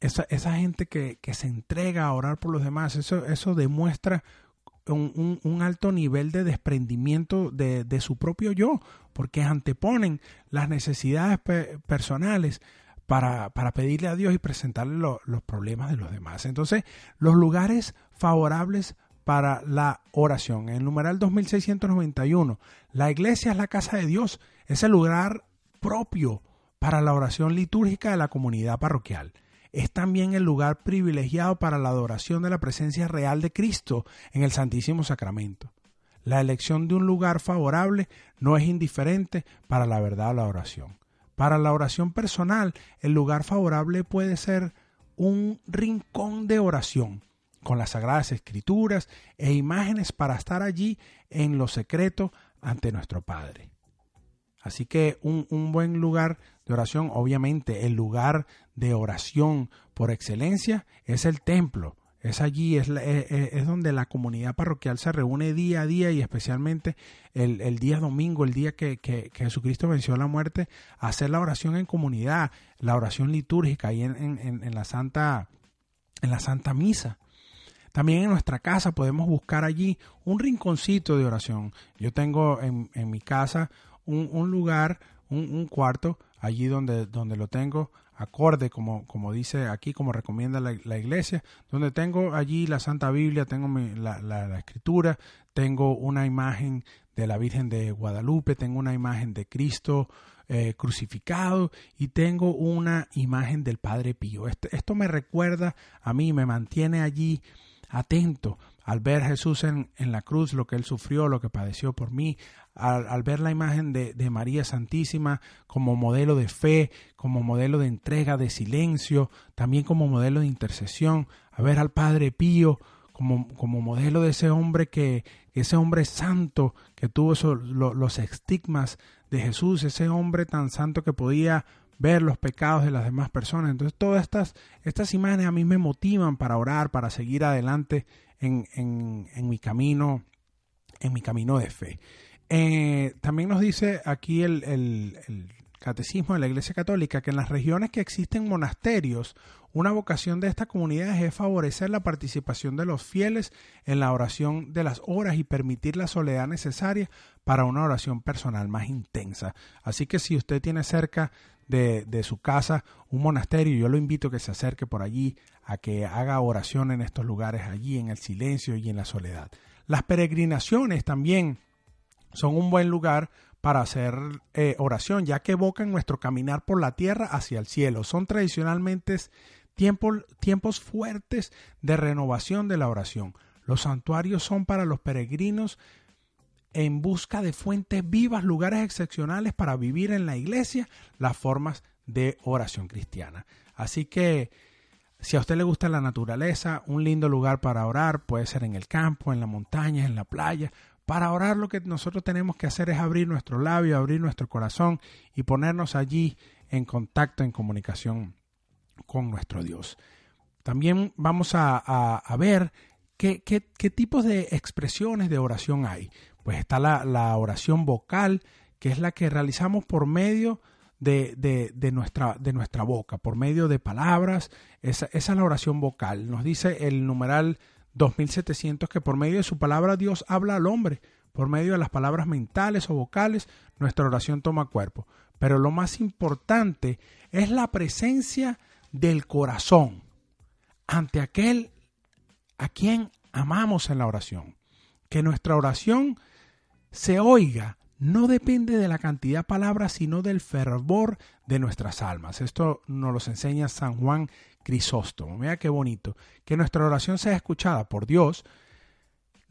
esa, esa gente que, que, se entrega a orar por los demás, eso, eso demuestra un, un, alto nivel de desprendimiento de, de, su propio yo, porque anteponen las necesidades pe personales para, para, pedirle a Dios y presentarle lo, los problemas de los demás. Entonces, los lugares favorables para la oración. En el numeral 2691, la iglesia es la casa de Dios, es el lugar propio para la oración litúrgica de la comunidad parroquial es también el lugar privilegiado para la adoración de la presencia real de Cristo en el Santísimo Sacramento. La elección de un lugar favorable no es indiferente para la verdad o la oración. Para la oración personal, el lugar favorable puede ser un rincón de oración, con las sagradas escrituras e imágenes para estar allí en lo secreto ante nuestro Padre. Así que un, un buen lugar de oración, obviamente el lugar de oración por excelencia es el templo, Es allí, es, la- es- es- es donde la comunidad parroquial se reúne día a día y especialmente el, el día domingo, el día que, que- Jesucristo venció la muerte, hacer la oración en comunidad, la oración litúrgica ahí en, en- en- en la Santa, en la Santa Misa. También en nuestra casa podemos buscar allí un rinconcito de oración. Yo tengo en, en mi casa un, un lugar, un, un cuarto, allí donde, donde lo tengo acorde, como, como dice aquí, como recomienda la, iglesia, donde tengo allí la Santa Biblia, tengo la- la escritura, tengo una imagen de la Virgen de Guadalupe, tengo una imagen de Cristo eh, crucificado y tengo una imagen del Padre Pío. Este- esto me recuerda a mí, me mantiene allí atento al ver Jesús en, en la cruz, lo que él sufrió, lo que padeció por mí, al, al ver la imagen de, de María Santísima como modelo de fe, como modelo de entrega, de silencio, también como modelo de intercesión, a ver al Padre Pío como, como modelo de ese hombre que, ese hombre santo que tuvo lo- los estigmas de Jesús, ese hombre tan santo que podía ver los pecados de las demás personas. Entonces todas estas, estas imágenes a mí me motivan para orar, para seguir adelante en, en, en mi camino, en mi camino de fe. Eh, también nos dice aquí el, el- el catecismo de la Iglesia Católica que en las regiones que existen monasterios, una vocación de estas comunidades es favorecer la participación de los fieles en la oración de las horas y permitir la soledad necesaria para una oración personal más intensa. Así que si usted tiene cerca de, su casa un monasterio, yo lo invito a que se acerque por allí, a que haga oración en estos lugares, allí en el silencio y en la soledad. Las peregrinaciones también son un buen lugar para hacer eh, oración, ya que evocan nuestro caminar por la tierra hacia el cielo. Son tradicionalmente tiempos fuertes de renovación de la oración. Los santuarios son para los peregrinos en busca de fuentes vivas, lugares excepcionales para vivir en la iglesia las formas de oración cristiana. Así que si a usted le gusta la naturaleza, un lindo lugar para orar puede ser en el campo, en la montaña, en la playa. Para orar lo que nosotros tenemos que hacer es abrir nuestro labio, abrir nuestro corazón y ponernos allí en contacto, en comunicación con nuestro Dios. También vamos a, ver qué tipos de expresiones de oración hay. Pues está la, oración vocal, que es la que realizamos por medio de, de- de nuestra, de nuestra boca, por medio de palabras. Esa, esa es la oración vocal. Nos dice el numeral 2700 que por medio de su palabra Dios habla al hombre. Por medio de las palabras mentales o vocales, nuestra oración toma cuerpo. Pero lo más importante es la presencia del corazón ante aquel a quien amamos en la oración. Que nuestra oración se oiga no depende de la cantidad de palabras, sino del fervor de nuestras almas. Esto nos lo enseña San Juan Crisóstomo. Mira qué bonito. Que nuestra oración sea escuchada por Dios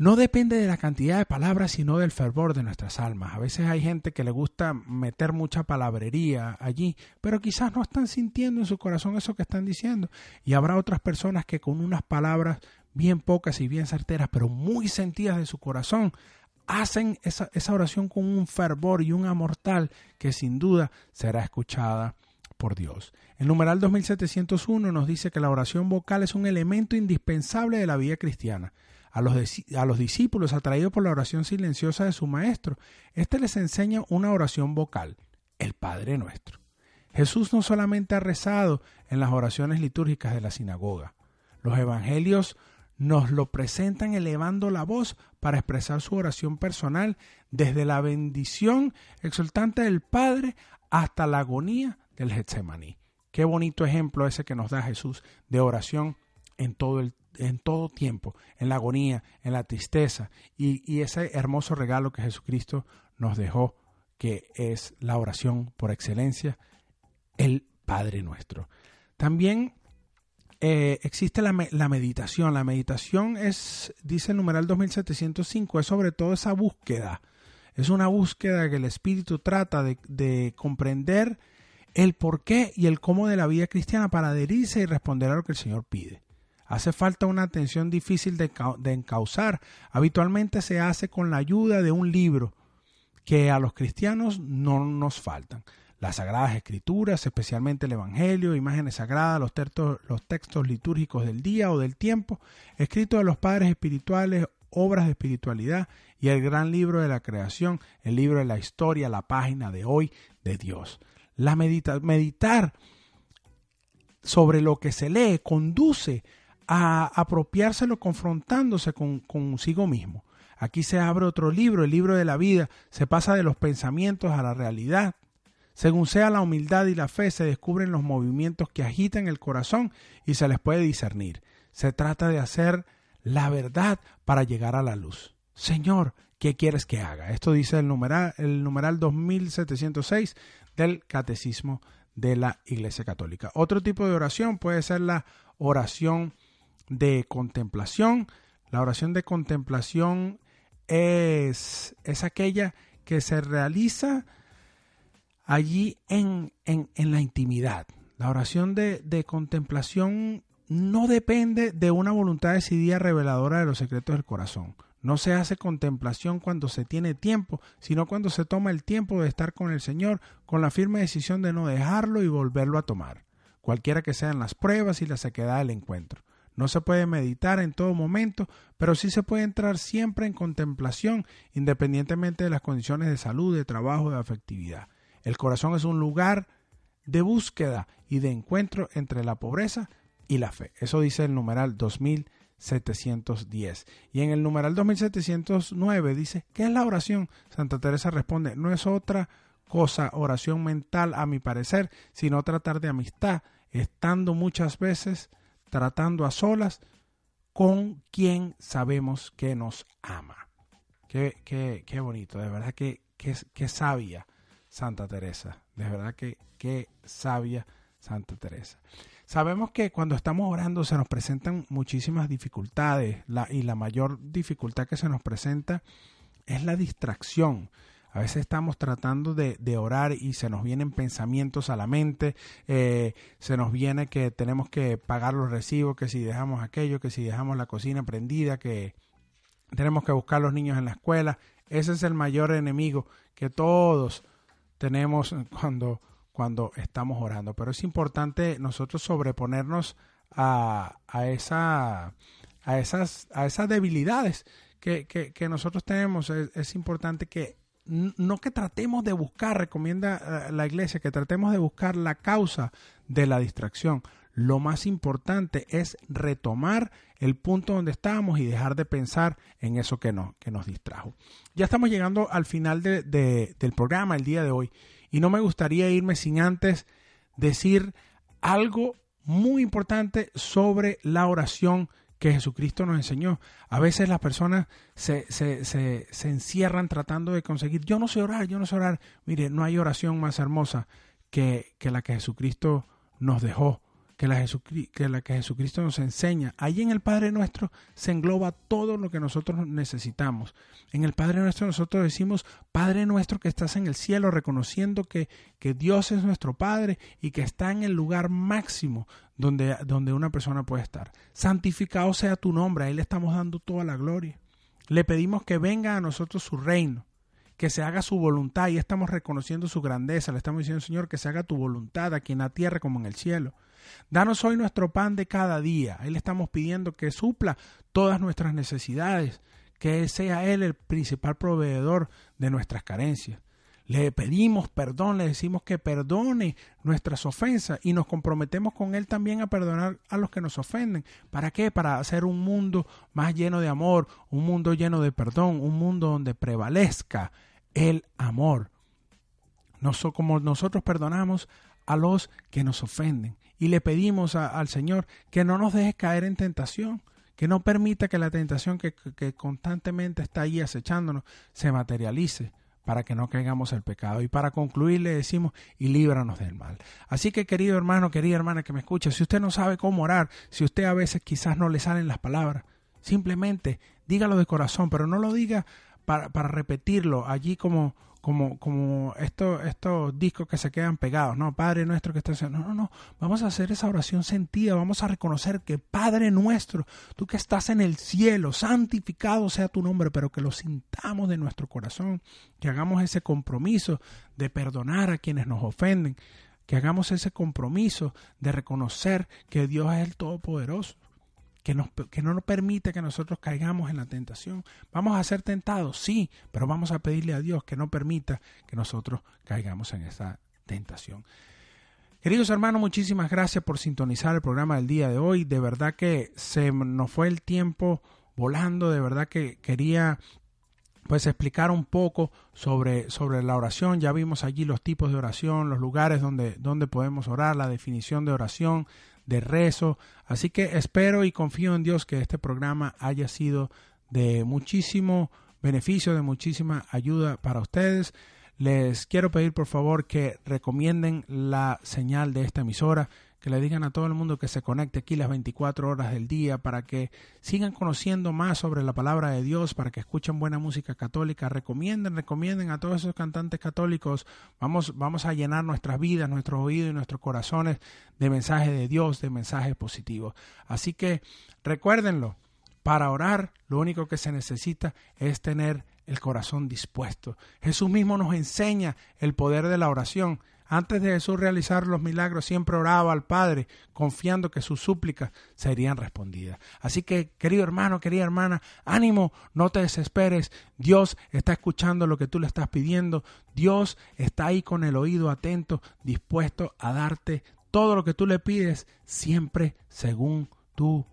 no depende de la cantidad de palabras, sino del fervor de nuestras almas. A veces hay gente que le gusta meter mucha palabrería allí, pero quizás no están sintiendo en su corazón eso que están diciendo. Y habrá otras personas que con unas palabras bien pocas y bien certeras, pero muy sentidas de su corazón, hacen esa, esa oración con un fervor y un amor tal que sin duda será escuchada por Dios. El numeral 2701 nos dice que la oración vocal es un elemento indispensable de la vida cristiana. A los, a los discípulos atraídos por la oración silenciosa de su maestro, éste les enseña una oración vocal, el Padre Nuestro. Jesús no solamente ha rezado en las oraciones litúrgicas de la sinagoga, los evangelios nos lo presentan elevando la voz para expresar su oración personal desde la bendición exultante del Padre hasta la agonía del Getsemaní. Qué bonito ejemplo ese que nos da Jesús de oración en todo el en todo tiempo, en la agonía, en la tristeza y, y ese hermoso regalo que Jesucristo nos dejó, que es la oración por excelencia, el Padre nuestro. También eh, existe la, me- la meditación. La meditación es, dice el numeral 2705, es sobre todo esa búsqueda. Es una búsqueda que el Espíritu trata de, de comprender el porqué y el cómo de la vida cristiana para adherirse y responder a lo que el Señor pide. Hace falta una atención difícil de, de encauzar. Habitualmente se hace con la ayuda de un libro que a los cristianos no nos faltan. Las sagradas escrituras, especialmente el Evangelio, imágenes sagradas, los textos, litúrgicos del día o del tiempo, escritos de los padres espirituales, obras de espiritualidad y el gran libro de la creación, el libro de la historia, la página de hoy de Dios. La medita meditar sobre lo que se lee conduce a apropiárselo confrontándose con consigo mismo. Aquí se abre otro libro, el libro de la vida, se pasa de los pensamientos a la realidad. Según sea la humildad y la fe, se descubren los movimientos que agitan el corazón y se les puede discernir. Se trata de hacer la verdad para llegar a la luz. Señor, ¿qué quieres que haga? Esto dice el numeral, el numeral 2706 del Catecismo de la Iglesia Católica. Otro tipo de oración puede ser la oración de contemplación. La oración de contemplación es, es aquella que se realiza allí en, en, en la intimidad. La oración de, de, contemplación no depende de una voluntad decidida reveladora de los secretos del corazón. No se hace contemplación cuando se tiene tiempo, sino cuando se toma el tiempo de estar con el Señor, con la firme decisión de no dejarlo y volverlo a tomar, cualquiera que sean las pruebas y la sequedad del encuentro. No se puede meditar en todo momento, pero sí se puede entrar siempre en contemplación, independientemente de las condiciones de salud, de trabajo, de afectividad. El corazón es un lugar de búsqueda y de encuentro entre la pobreza y la fe. Eso dice el numeral 2710. Y en el numeral 2709 dice, ¿qué es la oración? Santa Teresa responde, no es otra cosa oración mental a mi parecer, sino tratar de amistad, estando muchas veces tratando a solas con quien sabemos que nos ama. Qué, qué, qué bonito, de verdad que, que, que sabia Santa Teresa. De verdad que qué sabia Santa Teresa. Sabemos que cuando estamos orando se nos presentan muchísimas dificultades y la mayor dificultad que se nos presenta es la distracción. A veces estamos tratando de, de, orar y se nos vienen pensamientos a la mente, eh, se nos viene que tenemos que pagar los recibos, que si dejamos aquello, que si dejamos la cocina prendida, que tenemos que buscar a los niños en la escuela. Ese es el mayor enemigo que todos tenemos cuando, cuando estamos orando. Pero es importante nosotros sobreponernos a, a, esa, a, esas, a esas debilidades que, que, que nosotros tenemos. Es, es, importante que no que tratemos de buscar, recomienda la iglesia, que tratemos de buscar la causa de la distracción. Lo más importante es retomar el punto donde estábamos y dejar de pensar en eso que, que nos distrajo. Ya estamos llegando al final de, de, del programa el día de hoy y no me gustaría irme sin antes decir algo muy importante sobre la oración que Jesucristo nos enseñó. A veces las personas se, se, se, se, encierran tratando de conseguir, yo no sé orar, yo no sé orar. Mire, no hay oración más hermosa que, que la que Jesucristo nos dejó que la, que la que Jesucristo nos enseña. Allí en el Padre Nuestro se engloba todo lo que nosotros necesitamos. En el Padre Nuestro nosotros decimos, Padre Nuestro que estás en el cielo, reconociendo que, que Dios es nuestro Padre y que está en el lugar máximo donde, donde una persona puede estar. Santificado sea tu nombre, a Él le estamos dando toda la gloria. Le pedimos que venga a nosotros su reino que se haga su voluntad y estamos reconociendo su grandeza. Le estamos diciendo, Señor, que se haga tu voluntad aquí en la tierra como en el cielo. Danos hoy nuestro pan de cada día. Ahí le estamos pidiendo que supla todas nuestras necesidades, que sea Él el principal proveedor de nuestras carencias. Le pedimos perdón, le decimos que perdone nuestras ofensas y nos comprometemos con Él también a perdonar a los que nos ofenden. ¿Para qué? Para hacer un mundo más lleno de amor, un mundo lleno de perdón, un mundo donde prevalezca el amor. como nosotros perdonamos a los que nos ofenden. Y le pedimos al Señor que no nos deje caer en tentación, que no permita que la tentación que, que constantemente está ahí acechándonos se materialice para que no caigamos el pecado. Y para concluir le decimos, y líbranos del mal. Así que querido hermano, querida hermana que me escucha, si usted no sabe cómo orar, si usted a veces quizás no le salen las palabras, simplemente dígalo de corazón, pero no lo diga para, repetirlo allí como, como, como estos, estos discos que se quedan pegados, ¿no? Padre nuestro que está en... No, no, no. Vamos a hacer esa oración sentida. Vamos a reconocer que Padre nuestro, tú que estás en el cielo, santificado sea tu nombre, pero que lo sintamos de nuestro corazón, que hagamos ese compromiso de perdonar a quienes nos ofenden, que hagamos ese compromiso de reconocer que Dios es el Todopoderoso que, nos, que no nos permite que nosotros caigamos en la tentación. Vamos a ser tentados, sí, pero vamos a pedirle a Dios que no permita que nosotros caigamos en esa tentación. Queridos hermanos, muchísimas gracias por sintonizar el programa del día de hoy. De verdad que se nos fue el tiempo volando, de verdad que quería pues explicar un poco sobre, sobre la oración. Ya vimos allí los tipos de oración, los lugares donde, donde podemos orar, la definición de oración, de rezo. Así que espero y confío en Dios que este programa haya sido de muchísimo beneficio, de muchísima ayuda para ustedes. Les quiero pedir por favor que recomienden la señal de esta emisora, que le digan a todo el mundo que se conecte aquí las 24 horas del día para que sigan conociendo más sobre la palabra de Dios, para que escuchen buena música católica. Recomienden, recomienden a todos esos cantantes católicos. Vamos, vamos a llenar nuestras vidas, nuestros oídos y nuestros corazones de mensajes de Dios, de mensajes positivos. Así que recuérdenlo, para orar lo único que se necesita es tener el corazón dispuesto. Jesús mismo nos enseña el poder de la oración. Antes de Jesús realizar los milagros, siempre oraba al Padre, confiando que sus súplicas serían respondidas. Así que, querido hermano, querida hermana, ánimo, no te desesperes. Dios está escuchando lo que tú le estás pidiendo. Dios está ahí con el oído atento, dispuesto a darte todo lo que tú le pides, siempre según tu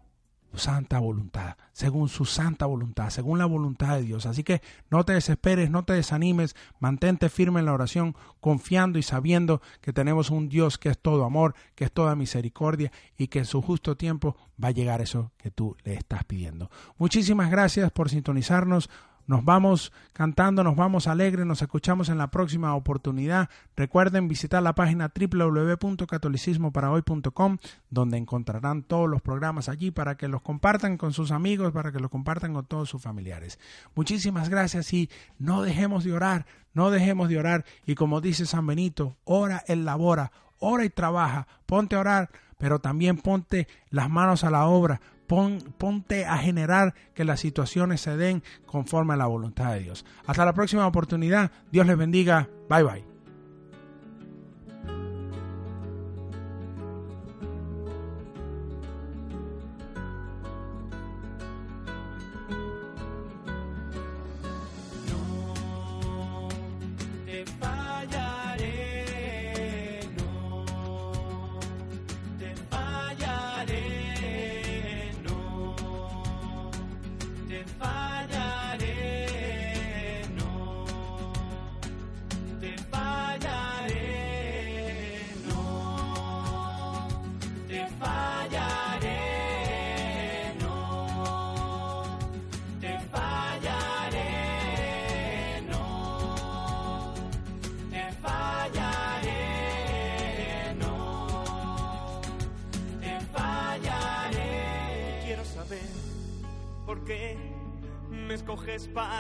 santa voluntad, según su santa voluntad, según la voluntad de Dios. Así que no te desesperes, no te desanimes, mantente firme en la oración, confiando y sabiendo que tenemos un Dios que es todo amor, que es toda misericordia y que en su justo tiempo va a llegar eso que tú le estás pidiendo. Muchísimas gracias por sintonizarnos. Nos vamos cantando, nos vamos alegres, nos escuchamos en la próxima oportunidad. Recuerden visitar la página www.catolicismoparahoy.com donde encontrarán todos los programas allí para que los compartan con sus amigos, para que los compartan con todos sus familiares. Muchísimas gracias y no dejemos de orar, no dejemos de orar y como dice San Benito, ora el labora, ora y trabaja, ponte a orar, pero también ponte las manos a la obra, Pon, ponte a generar que las situaciones se den conforme a la voluntad de Dios. Hasta la próxima oportunidad. Dios les bendiga. Bye bye.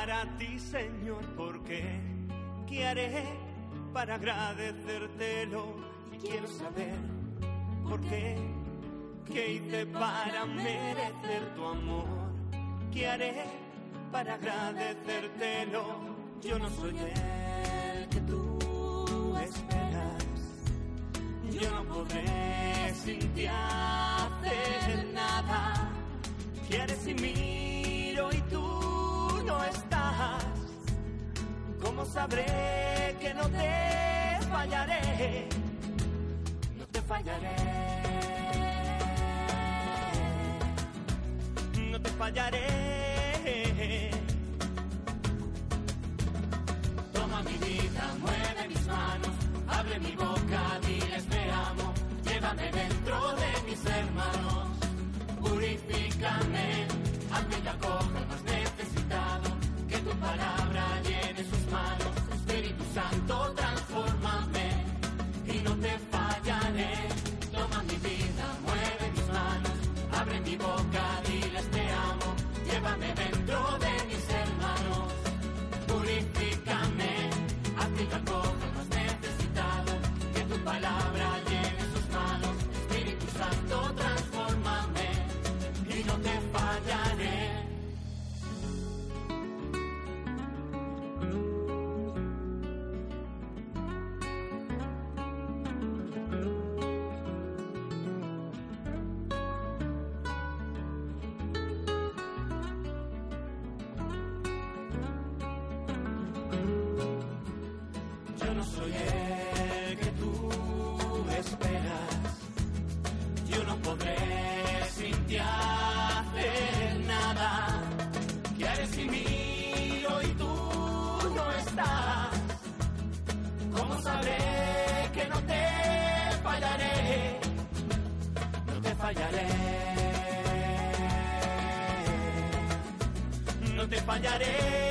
Para ti, Señor, por qué. ¿Qué haré para agradecértelo? Y quiero saber por qué. ¿Qué hice para merecer tu amor? ¿Qué haré para agradecértelo? Yo no soy el que tú esperas. Yo no podré sin ti hacer nada. Quieres y miro ¿Cómo sabré que no te fallaré? No te fallaré. No te fallaré. Toma mi vida, mueve mis manos, abre mi boca, diles te amo, llévame dentro de mis hermanos, purifícame, hazme que acoja al más necesitado, que tu palabra manos, Espíritu No